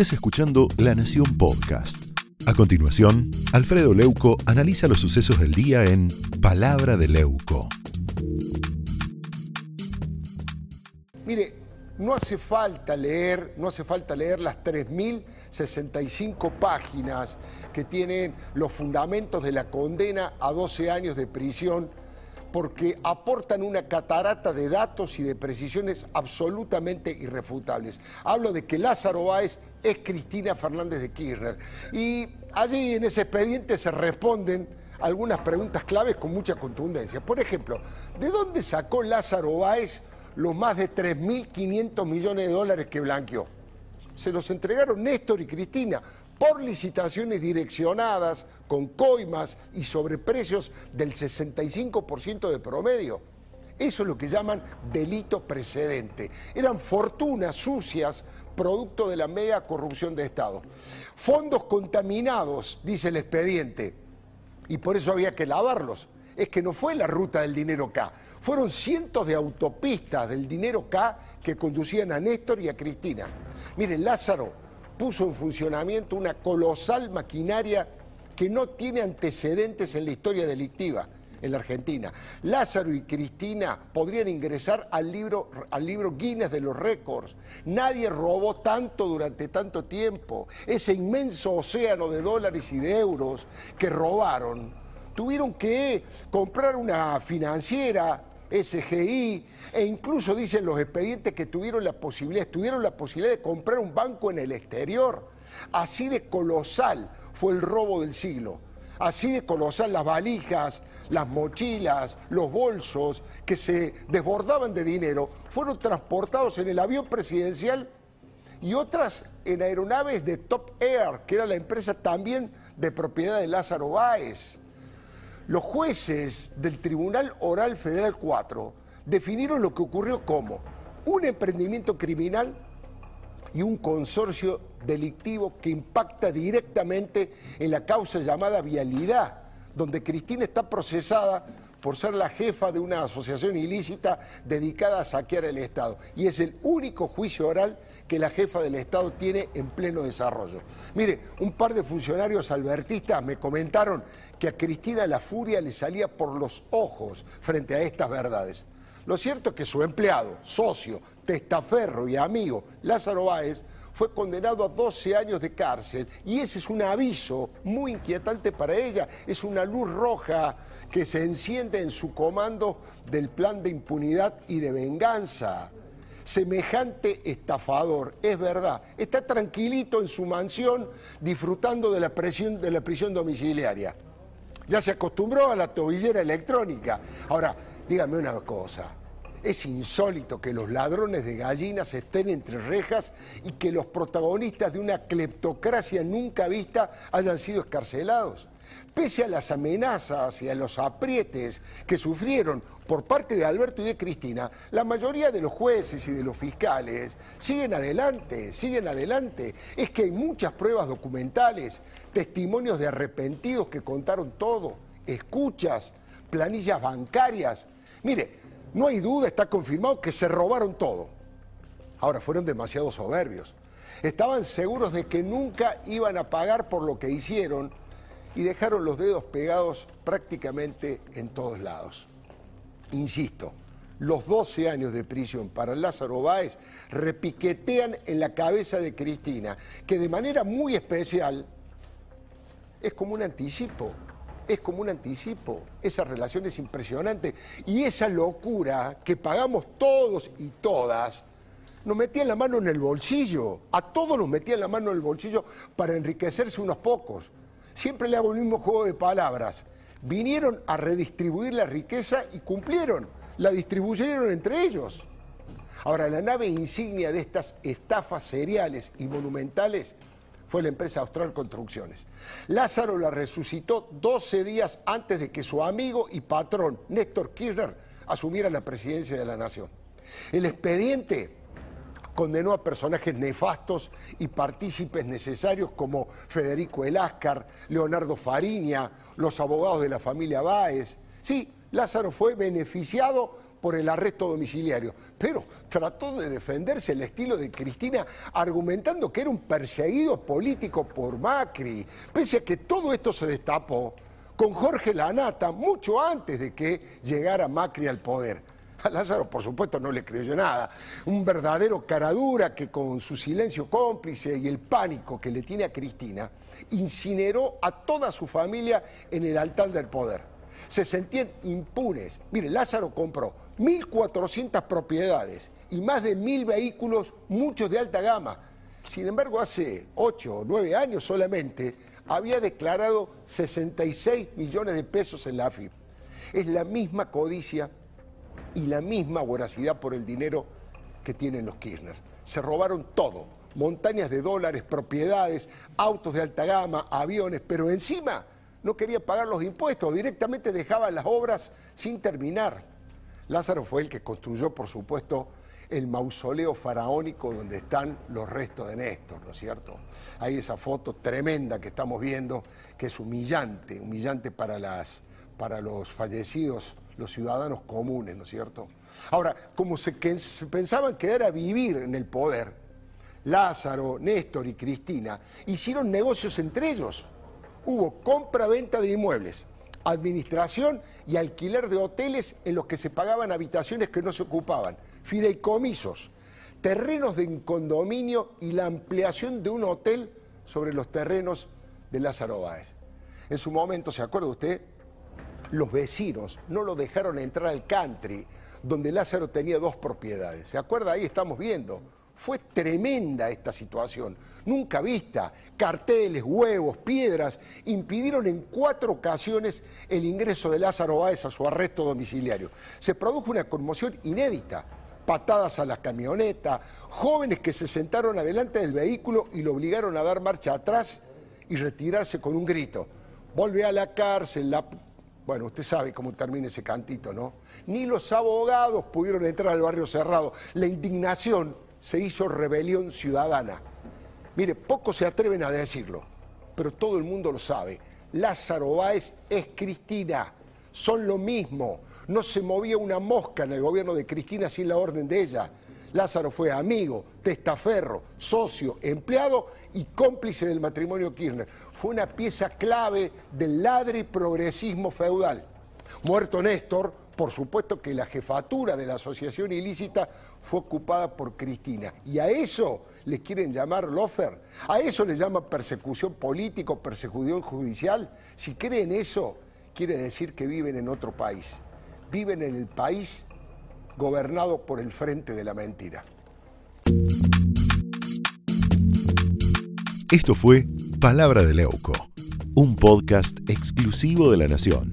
estés escuchando La Nación Podcast. A continuación, Alfredo Leuco analiza los sucesos del día en Palabra de Leuco. Mire, no hace falta leer, no hace falta leer las 3065 páginas que tienen los fundamentos de la condena a 12 años de prisión porque aportan una catarata de datos y de precisiones absolutamente irrefutables. Hablo de que Lázaro Báez es Cristina Fernández de Kirchner. Y allí en ese expediente se responden algunas preguntas claves con mucha contundencia. Por ejemplo, ¿de dónde sacó Lázaro Báez los más de 3.500 millones de dólares que blanqueó? Se los entregaron Néstor y Cristina por licitaciones direccionadas con coimas y sobreprecios del 65% de promedio. Eso es lo que llaman delito precedente. Eran fortunas sucias producto de la mega corrupción de Estado. Fondos contaminados, dice el expediente, y por eso había que lavarlos. Es que no fue la ruta del dinero K, fueron cientos de autopistas del dinero K que conducían a Néstor y a Cristina. Miren, Lázaro puso en funcionamiento una colosal maquinaria que no tiene antecedentes en la historia delictiva en la Argentina. Lázaro y Cristina podrían ingresar al libro, al libro Guinness de los récords. Nadie robó tanto durante tanto tiempo. Ese inmenso océano de dólares y de euros que robaron, tuvieron que comprar una financiera, SGI, e incluso dicen los expedientes que tuvieron la posibilidad, tuvieron la posibilidad de comprar un banco en el exterior. Así de colosal fue el robo del siglo. Así de colosal las valijas, las mochilas, los bolsos que se desbordaban de dinero fueron transportados en el avión presidencial y otras en aeronaves de Top Air, que era la empresa también de propiedad de Lázaro Báez. Los jueces del Tribunal Oral Federal 4 definieron lo que ocurrió como un emprendimiento criminal y un consorcio delictivo que impacta directamente en la causa llamada vialidad, donde Cristina está procesada por ser la jefa de una asociación ilícita dedicada a saquear el Estado. Y es el único juicio oral que la jefa del Estado tiene en pleno desarrollo. Mire, un par de funcionarios albertistas me comentaron que a Cristina la furia le salía por los ojos frente a estas verdades. Lo cierto es que su empleado, socio, testaferro y amigo, Lázaro Báez, fue condenado a 12 años de cárcel y ese es un aviso muy inquietante para ella, es una luz roja que se enciende en su comando del plan de impunidad y de venganza. Semejante estafador, es verdad, está tranquilito en su mansión disfrutando de la, prisión domiciliaria. Ya se acostumbró a la tobillera electrónica. Ahora, dígame una cosa, es insólito que los ladrones de gallinas estén entre rejas y que los protagonistas de una cleptocracia nunca vista hayan sido escarcelados. Pese a las amenazas y a los aprietes que sufrieron por parte de Alberto y de Cristina, la mayoría de los jueces y de los fiscales siguen adelante, siguen adelante. Es que hay muchas pruebas documentales, testimonios de arrepentidos que contaron todo, escuchas, planillas bancarias. Mire, no hay duda, está confirmado que se robaron todo. Ahora, fueron demasiado soberbios. Estaban seguros de que nunca iban a pagar por lo que hicieron y dejaron los dedos pegados prácticamente en todos lados. Insisto, los 12 años de prisión para Lázaro Báez repiquetean en la cabeza de Cristina, que de manera muy especial es como un anticipo es como un anticipo. Esa relación es impresionante. Y esa locura que pagamos todos y todas, nos metían la mano en el bolsillo. A todos nos metían la mano en el bolsillo para enriquecerse unos pocos. Siempre le hago el mismo juego de palabras. Vinieron a redistribuir la riqueza y cumplieron. La distribuyeron entre ellos. Ahora, la nave insignia de estas estafas seriales y monumentales fue la empresa Austral Construcciones. Lázaro la resucitó 12 días antes de que su amigo y patrón, Néstor Kirchner, asumiera la presidencia de la Nación. El expediente condenó a personajes nefastos y partícipes necesarios como Federico Eláscar, Leonardo Fariña, los abogados de la familia Báez. Sí, Lázaro fue beneficiado por el arresto domiciliario, pero trató de defenderse el estilo de Cristina argumentando que era un perseguido político por Macri, pese a que todo esto se destapó con Jorge Lanata mucho antes de que llegara Macri al poder. A Lázaro, por supuesto, no le creyó nada. Un verdadero caradura que con su silencio cómplice y el pánico que le tiene a Cristina, incineró a toda su familia en el altar del poder. Se sentían impunes. Mire, Lázaro compró 1.400 propiedades y más de 1.000 vehículos, muchos de alta gama. Sin embargo, hace 8 o 9 años solamente había declarado 66 millones de pesos en la AFIP. Es la misma codicia y la misma voracidad por el dinero que tienen los Kirchner. Se robaron todo, montañas de dólares, propiedades, autos de alta gama, aviones, pero encima no quería pagar los impuestos, directamente dejaban las obras sin terminar. Lázaro fue el que construyó, por supuesto, el mausoleo faraónico donde están los restos de Néstor, ¿no es cierto? Hay esa foto tremenda que estamos viendo, que es humillante, humillante para, las, para los fallecidos, los ciudadanos comunes, ¿no es cierto? Ahora, como se, se pensaban que era vivir en el poder, Lázaro, Néstor y Cristina hicieron negocios entre ellos. Hubo compra-venta de inmuebles, administración y alquiler de hoteles en los que se pagaban habitaciones que no se ocupaban, fideicomisos, terrenos de condominio y la ampliación de un hotel sobre los terrenos de Lázaro Báez. En su momento, ¿se acuerda usted? Los vecinos no lo dejaron entrar al country, donde Lázaro tenía dos propiedades. ¿Se acuerda? Ahí estamos viendo fue tremenda esta situación, nunca vista. Carteles, huevos, piedras impidieron en cuatro ocasiones el ingreso de Lázaro Báez a su arresto domiciliario. Se produjo una conmoción inédita. Patadas a la camioneta, jóvenes que se sentaron adelante del vehículo y lo obligaron a dar marcha atrás y retirarse con un grito. Volve a la cárcel, la bueno, usted sabe cómo termina ese cantito, ¿no? Ni los abogados pudieron entrar al barrio cerrado. La indignación se hizo rebelión ciudadana. Mire, pocos se atreven a decirlo, pero todo el mundo lo sabe. Lázaro Báez es Cristina, son lo mismo. No se movía una mosca en el gobierno de Cristina sin la orden de ella. Lázaro fue amigo, testaferro, socio, empleado y cómplice del matrimonio Kirchner. Fue una pieza clave del ladri progresismo feudal. Muerto Néstor, por supuesto que la jefatura de la asociación ilícita fue ocupada por Cristina. Y a eso le quieren llamar lofer. A eso le llaman persecución política, persecución judicial. Si creen eso, quiere decir que viven en otro país. Viven en el país gobernado por el frente de la mentira. Esto fue Palabra de Leuco, un podcast exclusivo de la Nación.